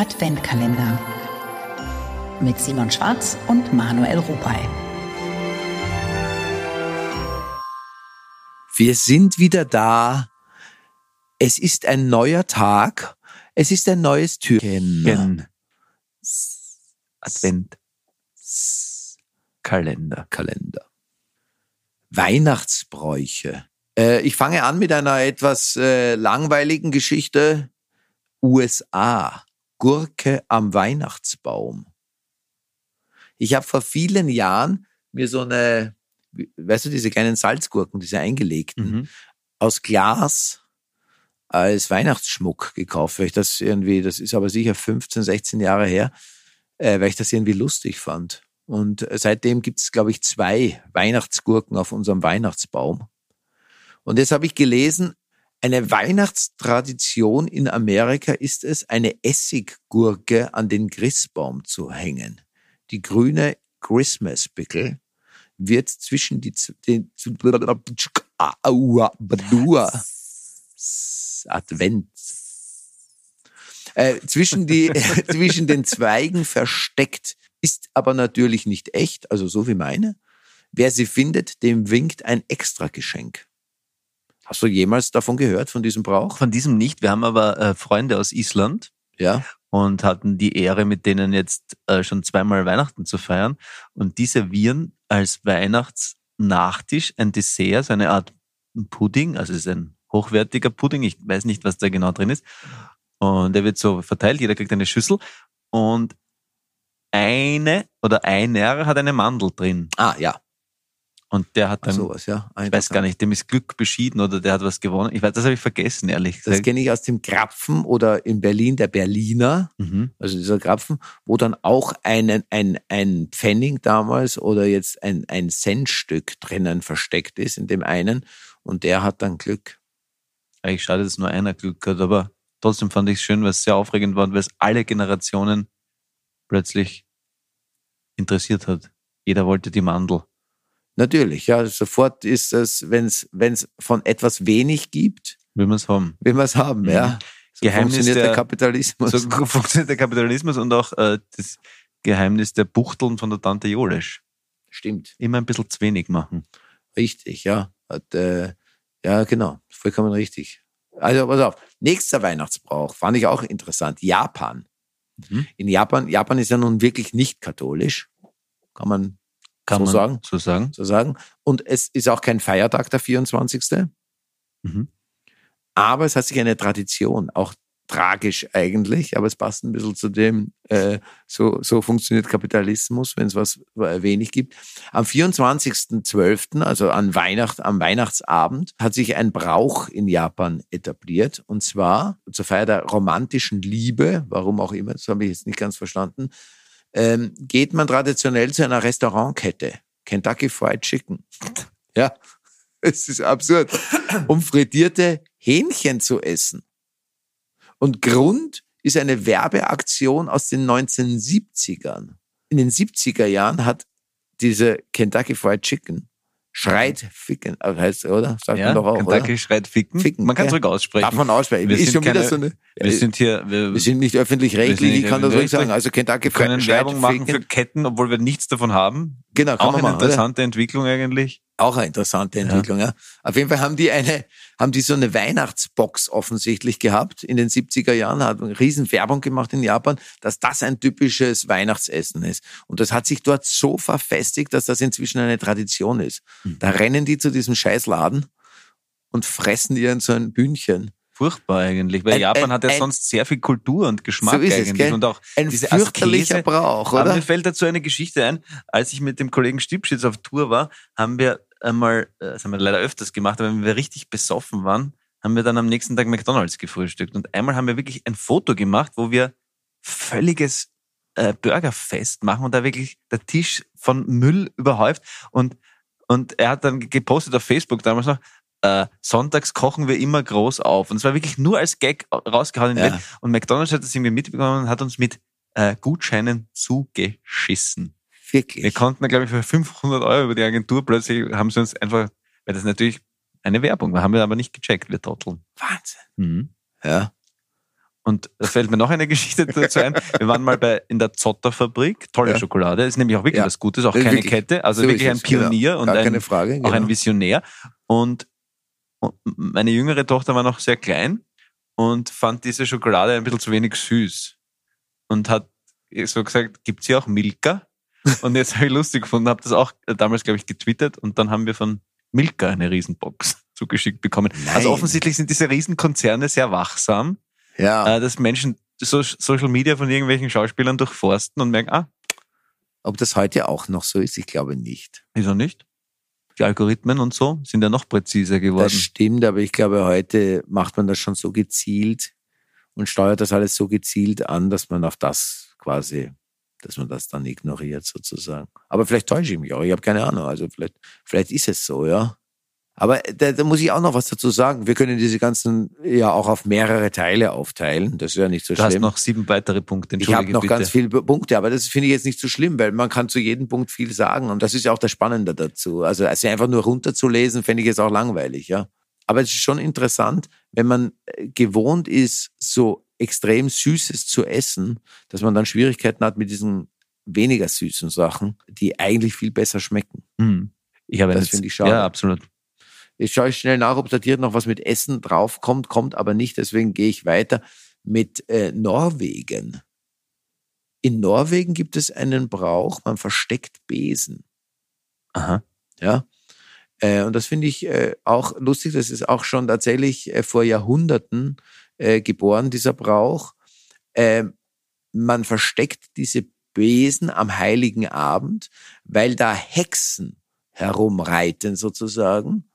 Adventkalender mit Simon Schwarz und Manuel Rupay. Wir sind wieder da. Es ist ein neuer Tag. Es ist ein neues Türchen. Advent. Kalender. Kalender. Weihnachtsbräuche. Äh, ich fange an mit einer etwas äh, langweiligen Geschichte. USA. Gurke am Weihnachtsbaum. Ich habe vor vielen Jahren mir so eine, weißt du, diese kleinen Salzgurken, diese eingelegten, Mhm. aus Glas als Weihnachtsschmuck gekauft, weil ich das irgendwie, das ist aber sicher 15, 16 Jahre her, äh, weil ich das irgendwie lustig fand. Und seitdem gibt es, glaube ich, zwei Weihnachtsgurken auf unserem Weihnachtsbaum. Und jetzt habe ich gelesen, eine Weihnachtstradition in Amerika ist es, eine Essiggurke an den Christbaum zu hängen. Die grüne Christmas Pickle wird zwischen die den Advent äh, zwischen die zwischen den Zweigen versteckt, ist aber natürlich nicht echt, also so wie meine. Wer sie findet, dem winkt ein Extrageschenk. Hast du jemals davon gehört, von diesem Brauch? Von diesem nicht. Wir haben aber äh, Freunde aus Island Ja. und hatten die Ehre, mit denen jetzt äh, schon zweimal Weihnachten zu feiern. Und die servieren als Weihnachtsnachtisch ein Dessert, so eine Art Pudding. Also es ist ein hochwertiger Pudding. Ich weiß nicht, was da genau drin ist. Und der wird so verteilt. Jeder kriegt eine Schüssel. Und eine oder einer hat eine Mandel drin. Ah, ja. Und der hat dann, Sowas, ja. ich weiß gar nicht, dem ist Glück beschieden oder der hat was gewonnen. Ich weiß, das habe ich vergessen, ehrlich Das gesagt. kenne ich aus dem Krapfen oder in Berlin der Berliner, Mhm. also dieser Krapfen, wo dann auch einen, ein, ein Pfennig damals oder jetzt ein, ein Centstück drinnen versteckt ist in dem einen und der hat dann Glück. Eigentlich schade, dass nur einer Glück hat, aber trotzdem fand ich es schön, weil es sehr aufregend war und weil es alle Generationen plötzlich interessiert hat. Jeder wollte die Mandel. Natürlich, ja, sofort ist es, wenn es wenn es von etwas wenig gibt, Will man es haben. will man es haben, ja. So Geheimnis funktioniert der, der- Kapitalismus. So funktioniert der Kapitalismus und auch äh, das Geheimnis der Buchteln von der Tante Jolesch. Stimmt, Immer ein bisschen zu wenig machen. richtig, ja. Hat, äh, ja, genau, vollkommen richtig. Also, pass auf, nächster Weihnachtsbrauch fand ich auch interessant. Japan. Mhm. In Japan, Japan ist ja nun wirklich nicht katholisch, kann man Kann So man sagen? so sagen. so sagen. Und es ist auch kein Feiertag, der 24. Mhm. Aber es hat sich eine Tradition, auch tragisch eigentlich, aber es passt ein bisschen zu dem, äh, so, so funktioniert Kapitalismus, wenn es was äh, wenig gibt. Am 24.12., also an Weihnacht, am Weihnachtsabend, hat sich ein Brauch in Japan etabliert. Und zwar zur Feier der romantischen Liebe, warum auch immer, das habe ich jetzt nicht ganz verstanden, ähm, geht man traditionell zu einer Restaurantkette. Kentucky Fried Chicken. Ja, es ist absurd. Um frittierte Hähnchen zu essen. Und Grund ist eine Werbeaktion aus den 1970ern. In den 70er Jahren hat diese Kentucky Fried Chicken schreit ficken, äh, heißt oder? Sagt Ja, man doch auch, Kentucky oder? schreit ficken. Ficken, man kann es gell? ruhig aussprechen. Darf man aussprechen. Wir sind keine- so eine, wir sind hier, wir, wir sind nicht öffentlich-rechtlich, ich kann das ruhig sagen. Also Kentucky wir können Werbung machen für Ketten, obwohl wir nichts davon haben. Genau, kann Auch man eine machen, oder? interessante Entwicklung eigentlich. Auch eine interessante Entwicklung, ja. Auf jeden Fall haben die eine, haben die so eine Weihnachtsbox offensichtlich gehabt in den 70er Jahren, hat eine riesen Werbung gemacht in Japan, dass das ein typisches Weihnachtsessen ist. Und das hat sich dort so verfestigt, dass das inzwischen eine Tradition ist. Hm. Da rennen die zu diesem Scheißladen und fressen ihren so ein Bühnchen. Furchtbar eigentlich, weil Ein- Japan ein- hat ja ein- sonst sehr viel Kultur und Geschmack So ist es, eigentlich gell? und auch Ein diese fürchterlicher Askese. Brauch, Aber oder? mir fällt dazu eine Geschichte ein. Als ich mit dem Kollegen Stipschitz auf Tour war, haben wir einmal, äh, das haben wir leider öfters gemacht, aber wenn wir richtig besoffen waren, haben wir dann am nächsten Tag McDonalds gefrühstückt. Und einmal haben wir wirklich ein Foto gemacht, wo wir völliges äh, Burgerfest machen und da wirklich der Tisch von Müll überhäuft. Und, und er hat dann gepostet auf Facebook damals noch, äh, sonntags kochen wir immer groß auf. Und es war wirklich nur als Gag rausgehauen Ja. Und McDonalds hat das irgendwie mitbekommen und hat uns mit äh, Gutscheinen zugeschissen. Wirklich. Wir konnten, glaube ich, für 500 Euro über die Agentur plötzlich haben sie uns einfach, weil das natürlich eine Werbung war, haben wir aber nicht gecheckt, wir Trotteln. Wahnsinn. Mhm. Ja. Und da fällt mir noch eine Geschichte dazu ein. Wir waren mal bei, in der Zotter-Fabrik. Tolle Ja. Schokolade. Ist nämlich auch wirklich Ja. was Gutes. Auch ist keine wirklich- Kette. Also so wirklich ein genau. Pionier und Gar ein, auch ein genau. Visionär. Und, und meine jüngere Tochter war noch sehr klein und fand diese Schokolade ein bisschen zu wenig süß. Und hat so gesagt, gibt's hier auch Milka? Und jetzt habe ich lustig gefunden, habe das auch damals, glaube ich, getwittert und dann haben wir von Milka eine Riesenbox zugeschickt bekommen. Also Nein. offensichtlich sind diese Riesenkonzerne sehr wachsam, Ja, äh, dass Menschen so Social Media von irgendwelchen Schauspielern durchforsten und merken, ah, ob das heute auch noch so ist, ich glaube nicht. wieso nicht? Die Algorithmen und so sind ja noch präziser Das geworden. stimmt, aber ich glaube, heute macht man das schon so gezielt und steuert das alles so gezielt an, dass man auf das quasi, dass man das dann ignoriert sozusagen. Aber vielleicht täusche ich mich auch, ich habe keine Ahnung. Also vielleicht, vielleicht ist es so, ja. Aber da, da muss ich auch noch was dazu sagen. Wir können diese ganzen ja auch auf mehrere Teile aufteilen. Das ist ja nicht so Du hast schlimm. noch sieben weitere Punkte. Ich habe noch bitte. ganz viele Punkte, aber das finde ich jetzt nicht so schlimm, weil man kann zu jedem Punkt viel sagen und das ist ja auch das Spannende dazu. Also, also einfach nur runterzulesen, fände ich jetzt auch langweilig, ja. Aber es ist schon interessant, wenn man äh, gewohnt ist, so extrem Süßes zu essen, dass man dann Schwierigkeiten hat mit diesen weniger süßen Sachen, die eigentlich viel besser schmecken. Hm. Ich habe Das finde ich schade. Ja, absolut. Ich schaue schnell nach, ob da dir noch was mit Essen draufkommt, kommt aber nicht, deswegen gehe ich weiter mit äh, Norwegen. In Norwegen gibt es einen Brauch, man versteckt Besen. Aha. Ja. Äh, und das finde ich äh, auch lustig, das ist auch schon tatsächlich äh, vor Jahrhunderten äh, geboren, dieser Brauch. Äh, man versteckt diese Besen am heiligen Abend, weil da Hexen herumreiten sozusagen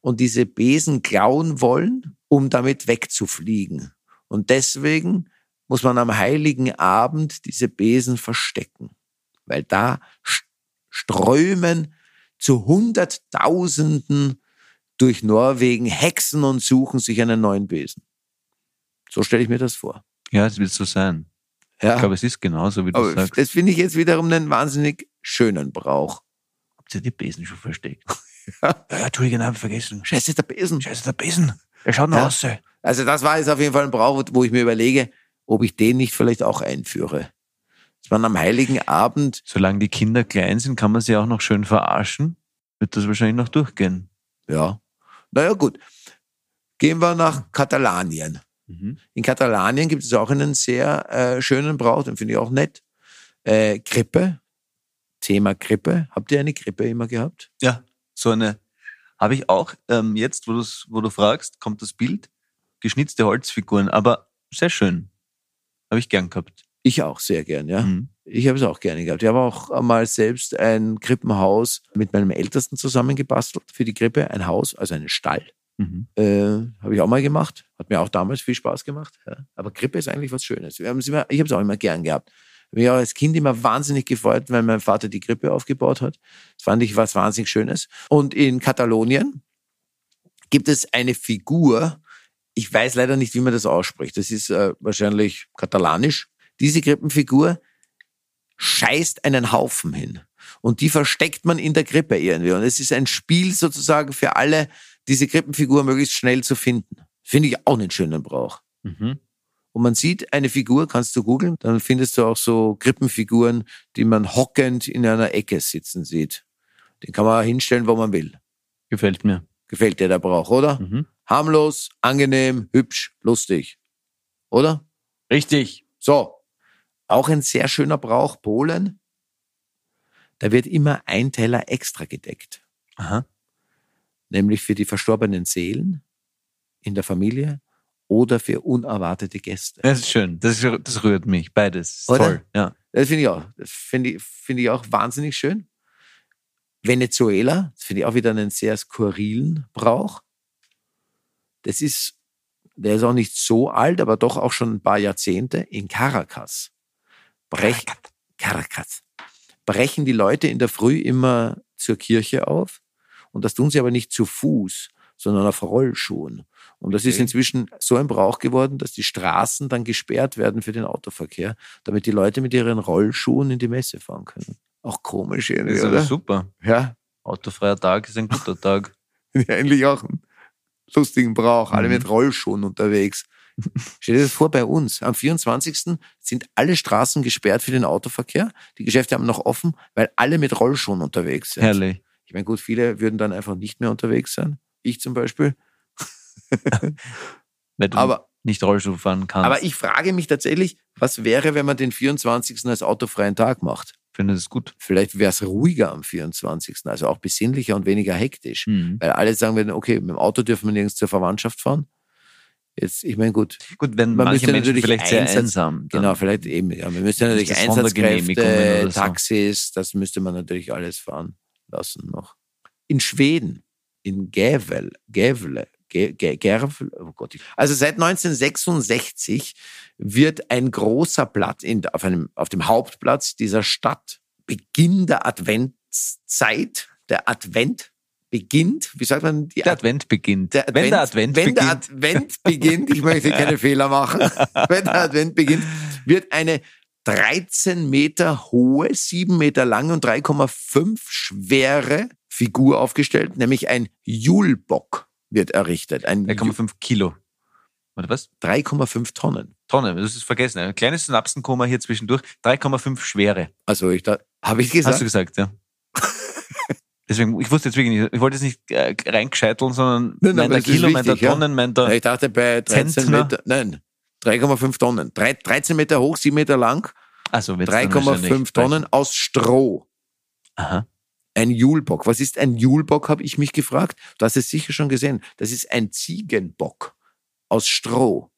und diese Besen klauen wollen, um damit wegzufliegen. Und deswegen muss man am heiligen Abend diese Besen verstecken, weil da st- strömen zu Hunderttausenden durch Norwegen Hexen und suchen sich einen neuen Besen. So stelle ich mir das vor. Ja, es wird so sein. Ja, Ich glaube, es ist genauso, wie du aber sagst. das finde ich jetzt wiederum einen wahnsinnig schönen Brauch. Habt ihr die Besen schon versteckt? Ja, Entschuldigung, habe ich vergessen. Scheiße, der Besen. Scheiße, der Besen. Der schaut noch Ja. aus. Also das war jetzt auf jeden Fall ein Brauch, wo ich mir überlege, ob ich den nicht vielleicht auch einführe. Dass man am heiligen Abend, Solange die Kinder klein sind, kann man sie auch noch schön verarschen. Wird das wahrscheinlich noch durchgehen. ja, naja gut, gehen wir nach Katalanien. Mhm. In Katalanien gibt es auch einen sehr äh, schönen Brauch, den finde ich auch nett. Äh, Krippe, Thema Krippe. Habt ihr eine Krippe immer gehabt? Ja, so eine habe ich auch. Ähm, jetzt, wo, wo du fragst, kommt das Bild. Geschnitzte Holzfiguren, aber sehr schön. Habe ich gern gehabt. Ich auch sehr gern, ja. Mhm. Ich habe es auch gerne gehabt. Ich habe auch mal selbst ein Krippenhaus mit meinem Ältesten zusammengebastelt für die Krippe. Ein Haus, also einen Stall. Mhm. Äh, habe ich auch mal gemacht. Hat mir auch damals viel Spaß gemacht. Ja. Aber Krippe ist eigentlich was Schönes. Immer, ich habe es auch immer gern gehabt. Mich auch als Kind immer wahnsinnig gefreut, weil mein Vater die Krippe aufgebaut hat. Das fand ich was wahnsinnig Schönes. Und in Katalonien gibt es eine Figur, ich weiß leider nicht, wie man das ausspricht. Das ist äh, wahrscheinlich katalanisch. Diese Krippenfigur scheißt einen Haufen hin. Und die versteckt man in der Krippe irgendwie. Und es ist ein Spiel sozusagen für alle, diese Krippenfigur möglichst schnell zu finden. Finde ich auch einen schönen Brauch. Mhm. Und man sieht eine Figur, kannst du googeln, dann findest du auch so Krippenfiguren, die man hockend in einer Ecke sitzen sieht. Den kann man hinstellen, wo man will. Gefällt mir. Gefällt dir der Brauch, oder? Mhm. Harmlos, angenehm, hübsch, lustig. Oder? Richtig. So. Auch ein sehr schöner Brauch, Polen. Da wird immer ein Teller extra gedeckt. Aha. Nämlich für die verstorbenen Seelen in der Familie oder für unerwartete Gäste. Das ist schön. Das, das rührt mich. Beides. Oder? Toll. Ja. Das finde ich auch. Finde ich, finde ich auch wahnsinnig schön. Venezuela, das finde ich auch wieder einen sehr skurrilen Brauch. Das ist, der ist auch nicht so alt, aber doch auch schon ein paar Jahrzehnte in Caracas. Brech, Caracas. Brechen die Leute in der Früh immer zur Kirche auf. Und das tun sie aber nicht zu Fuß, sondern auf Rollschuhen. Und das ist Okay. inzwischen so ein Brauch geworden, dass die Straßen dann gesperrt werden für den Autoverkehr, damit die Leute mit ihren Rollschuhen in die Messe fahren können. Auch komisch irgendwie, Das ist oder? super. Ja, Autofreier Tag ist ein guter Tag. eigentlich auch einen lustigen Brauch. Alle Mhm. mit Rollschuhen unterwegs Stell dir das vor, bei uns am 24. sind alle Straßen gesperrt für den Autoverkehr. Die Geschäfte haben noch offen, weil alle mit Rollschuhen unterwegs sind. Herrlich. Ich meine, gut, viele würden dann einfach nicht mehr unterwegs sein. Ich zum Beispiel. Wenn du Aber, nicht Rollstuhl fahren kannst. aber ich frage mich tatsächlich, was wäre, wenn man den 24. als autofreien Tag macht? finde das gut. Vielleicht wäre es ruhiger am 24., also auch besinnlicher und weniger hektisch. Mhm. Weil alle sagen würden, okay, mit dem Auto dürfen wir nirgends zur Verwandtschaft fahren. Jetzt, ich meine, gut, Gut, wenn Man manche müsste Menschen natürlich vielleicht sehr Einsatz- einsam. genau, vielleicht eben, ja, wir müssen natürlich Einsatzkräfte, so. Taxis, das müsste man natürlich alles fahren lassen noch. In Schweden, in Gävle, Gävle, Gervl, oh Gott. Also seit 1966 wird ein großer Platz in, auf, einem, auf dem Hauptplatz dieser Stadt, Beginn der Adventszeit, der Advent beginnt, wie sagt man, die Der Advent beginnt. der wenn der Advent wenn der beginnt. Advent beginnt, ich möchte keine Fehler machen, wenn der Advent beginnt, wird eine 13 Meter hohe, 7 Meter lange und 3,5 schwere Figur aufgestellt, nämlich ein Julbock wird errichtet. Ein Ju- 3,5 Kilo. Oder was? 3,5 Tonnen. Tonne, das ist vergessen. Ein kleines Synapsenkoma hier zwischendurch. 3,5 schwere. Also ich da, habe ich gesagt? Hast du gesagt, ja. Deswegen, ich wusste jetzt wirklich nicht, ich wollte jetzt nicht äh, reingescheiteln, sondern Nein, nein, meint Kilo, meint wichtig, ja. Tonnen, meint Ja, ich dachte bei 13 Zentner? Meter, nein, 3,5 Tonnen. Drei- 13 Meter hoch, 7 Meter lang, also wird's dann wahrscheinlich 3,5 Tonnen aus Stroh. Aha. Ein Julbock. Was ist ein Julbock, habe ich mich gefragt. Du hast es sicher schon gesehen. Das ist ein Ziegenbock aus Stroh.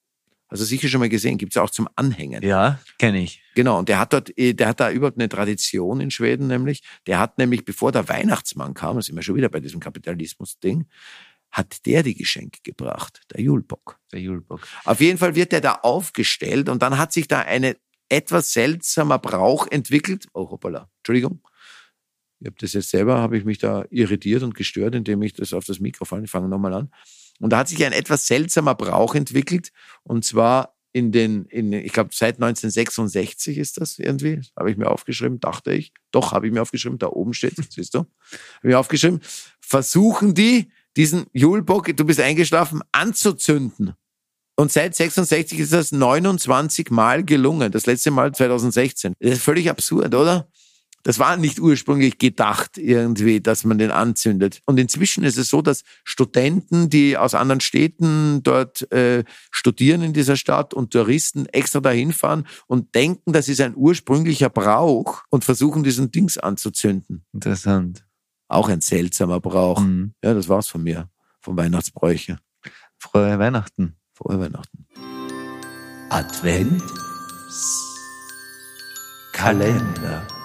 Also sicher schon mal gesehen. Gibt es auch zum Anhängen. Ja, kenne ich. Genau. Und der hat dort, eh, der hat da überhaupt eine Tradition in Schweden nämlich. Der hat nämlich, bevor der Weihnachtsmann kam, da sind wir schon wieder bei diesem Kapitalismus-Ding, hat der die Geschenke gebracht, der Julbock. Der Julbock. Auf jeden Fall wird der da aufgestellt und dann hat sich da eine etwas seltsamer Brauch entwickelt. Oh, hoppala, Entschuldigung. Ich habe das jetzt selber, habe ich mich da irritiert und gestört, indem ich das auf das Mikrofon, ich fange nochmal an. Und da hat sich ein etwas seltsamer Brauch entwickelt und zwar in den, in, ich glaube seit 1966 ist das irgendwie, habe ich mir aufgeschrieben, dachte ich. Doch, habe ich mir aufgeschrieben, da oben steht, siehst du, habe ich mir aufgeschrieben, versuchen die, diesen Julbock, du bist eingeschlafen, anzuzünden. Und seit 66 ist das 29 Mal gelungen. Das letzte Mal 2016. Das ist völlig absurd, oder? Das war nicht ursprünglich gedacht irgendwie, dass man den anzündet. Und inzwischen ist es so, dass Studenten, die aus anderen Städten dort äh, studieren in dieser Stadt und Touristen extra dahin fahren und denken, das ist ein ursprünglicher Brauch und versuchen diesen Dings anzuzünden. Interessant. Auch ein seltsamer Brauch. Mhm. Ja, das war's von mir, vom Weihnachtsbräuche. Frohe Weihnachten. Frohe Weihnachten. Advent Kalender.